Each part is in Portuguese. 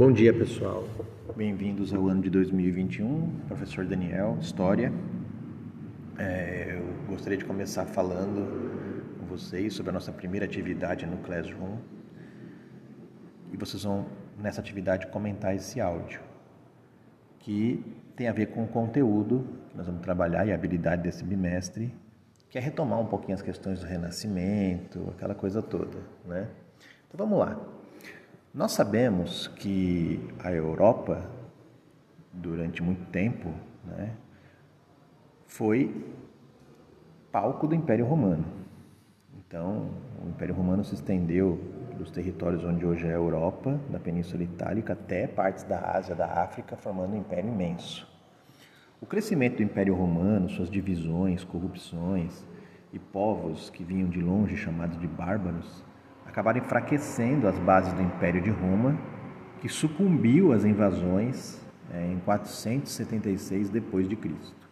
Bom dia, pessoal. Bem-vindos ao ano de 2021. Professor Daniel, História. É, eu gostaria de começar falando com vocês sobre a nossa primeira atividade no Classroom. E vocês vão, nessa atividade, comentar esse áudio, que tem a ver com o conteúdo que nós vamos trabalhar e a habilidade desse bimestre, que é retomar um pouquinho as questões do renascimento, aquela coisa toda, né? Então vamos lá. Nós sabemos que a Europa, durante muito tempo, né, foi palco do Império Romano. Então, o Império Romano se estendeu dos territórios onde hoje é a Europa, da Península Itálica, até partes da Ásia, da África, formando um império imenso. O crescimento do Império Romano, suas divisões, corrupções e povos que vinham de longe, chamados de bárbaros, acabaram enfraquecendo as bases do Império de Roma, que sucumbiu às invasões é, em 476 depois de Cristo.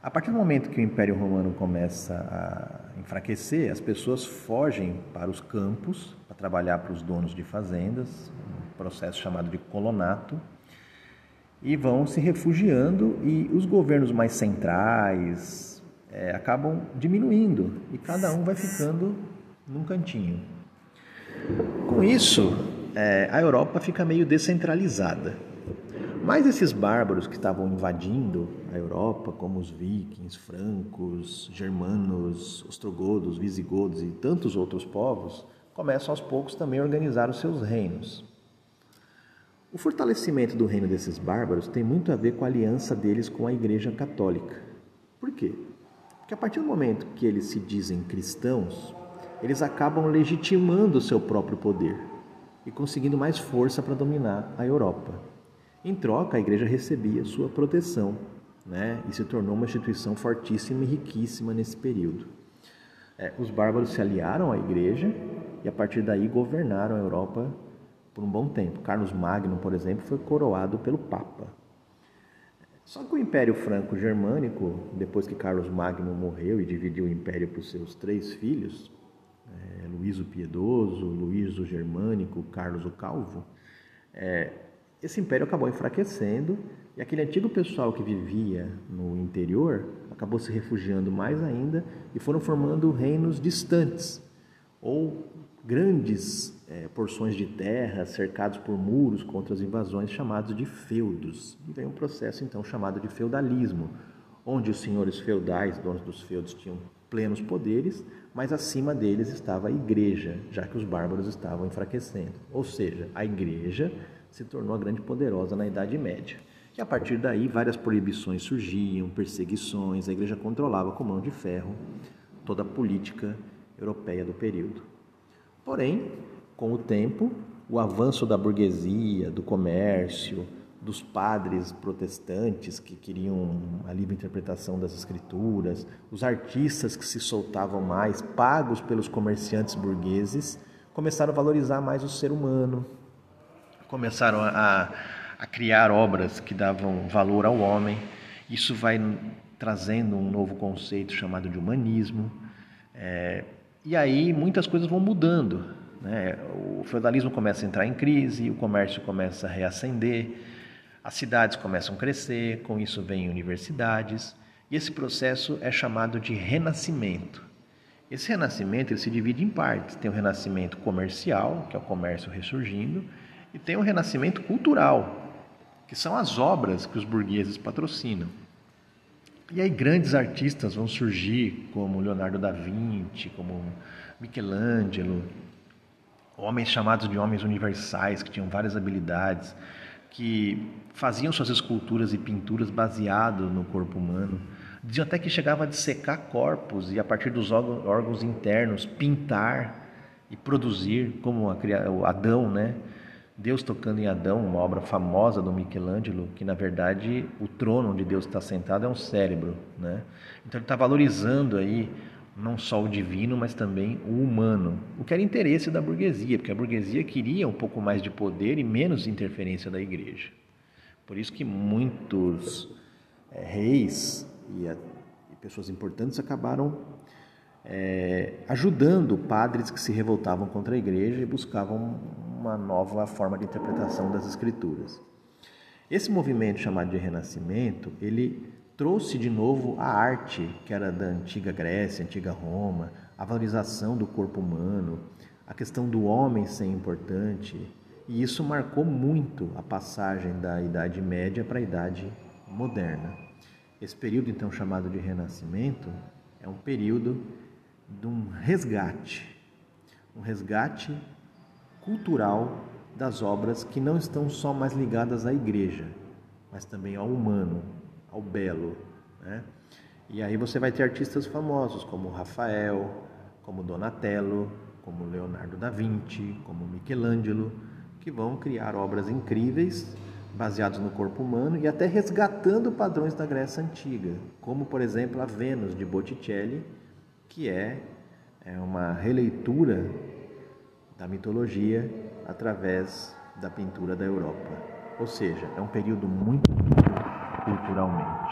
A partir do momento que o Império Romano começa a enfraquecer, as pessoas fogem para os campos para trabalhar para os donos de fazendas, um processo chamado de colonato, e vão se refugiando e os governos mais centrais é, acabam diminuindo e cada um vai ficando num cantinho. Com isso, é, a Europa fica meio descentralizada. Mas esses bárbaros que estavam invadindo a Europa, como os vikings, francos, germanos, ostrogodos, visigodos e tantos outros povos, começam aos poucos também a organizar os seus reinos. O fortalecimento do reino desses bárbaros tem muito a ver com a aliança deles com a Igreja Católica. Por quê? Porque a partir do momento que eles se dizem cristãos, eles acabam legitimando o seu próprio poder e conseguindo mais força para dominar a Europa. Em troca, a igreja recebia sua proteção né, e se tornou uma instituição fortíssima e riquíssima nesse período. É, os bárbaros se aliaram à igreja e a partir daí governaram a Europa por um bom tempo. Carlos Magno, por exemplo, foi coroado pelo Papa. Só que o Império Franco-Germânico, depois que Carlos Magno morreu e dividiu o império para os seus três filhos, é, Luís o Piedoso, Luís o Germânico, Carlos o Calvo, é, esse império acabou enfraquecendo e aquele antigo pessoal que vivia no interior acabou se refugiando mais ainda e foram formando reinos distantes ou grandes é, porções de terra cercados por muros contra as invasões chamados de feudos. E vem um processo então chamado de feudalismo, onde os senhores feudais, donos dos feudos, tinham plenos poderes, mas acima deles estava a igreja, já que os bárbaros estavam enfraquecendo. Ou seja, a igreja se tornou a grande poderosa na Idade Média. E a partir daí, várias proibições surgiam, perseguições, a igreja controlava com mão de ferro toda a política europeia do período. Porém, com o tempo, o avanço da burguesia, do comércio, dos padres protestantes que queriam a livre interpretação das escrituras, os artistas que se soltavam mais, pagos pelos comerciantes burgueses, começaram a valorizar mais o ser humano, começaram a, a criar obras que davam valor ao homem. Isso vai trazendo um novo conceito chamado de humanismo. É, e aí muitas coisas vão mudando. Né? O feudalismo começa a entrar em crise, o comércio começa a reacender as cidades começam a crescer, com isso vêm universidades, e esse processo é chamado de renascimento. Esse renascimento ele se divide em partes. Tem o renascimento comercial, que é o comércio ressurgindo, e tem o renascimento cultural, que são as obras que os burgueses patrocinam. E aí grandes artistas vão surgir, como Leonardo da Vinci, como Michelangelo, homens chamados de homens universais, que tinham várias habilidades, que faziam suas esculturas e pinturas baseado no corpo humano. Diziam até que chegava a dissecar corpos e a partir dos órgãos internos pintar e produzir, como o Adão, né? Deus tocando em Adão, uma obra famosa do Michelangelo, que na verdade o trono onde Deus está sentado é um cérebro, né? Então ele está valorizando aí não só o divino, mas também o humano, o que era interesse da burguesia, porque a burguesia queria um pouco mais de poder e menos interferência da igreja. Por isso que muitos é, reis e, a, e, pessoas importantes acabaram é, ajudando padres que se revoltavam contra a igreja e buscavam uma nova forma de interpretação das escrituras. Esse movimento chamado de Renascimento, ele trouxe de novo a arte que era da antiga Grécia, antiga Roma, a valorização do corpo humano, a questão do homem ser importante, e isso marcou muito a passagem da Idade Média para a Idade Moderna. Esse período, então, chamado de Renascimento, é um período de um resgate, um resgate cultural das obras que não estão só mais ligadas à igreja, mas também ao humano, ao belo. Né? E aí você vai ter artistas famosos como Rafael, como Donatello, como Leonardo da Vinci, como Michelangelo, que vão criar obras incríveis baseadas no corpo humano e até resgatando padrões da Grécia Antiga, como por exemplo a Vênus de Botticelli, que é, é uma releitura da mitologia através da pintura da Europa. Ou seja, é um período muito rico culturalmente.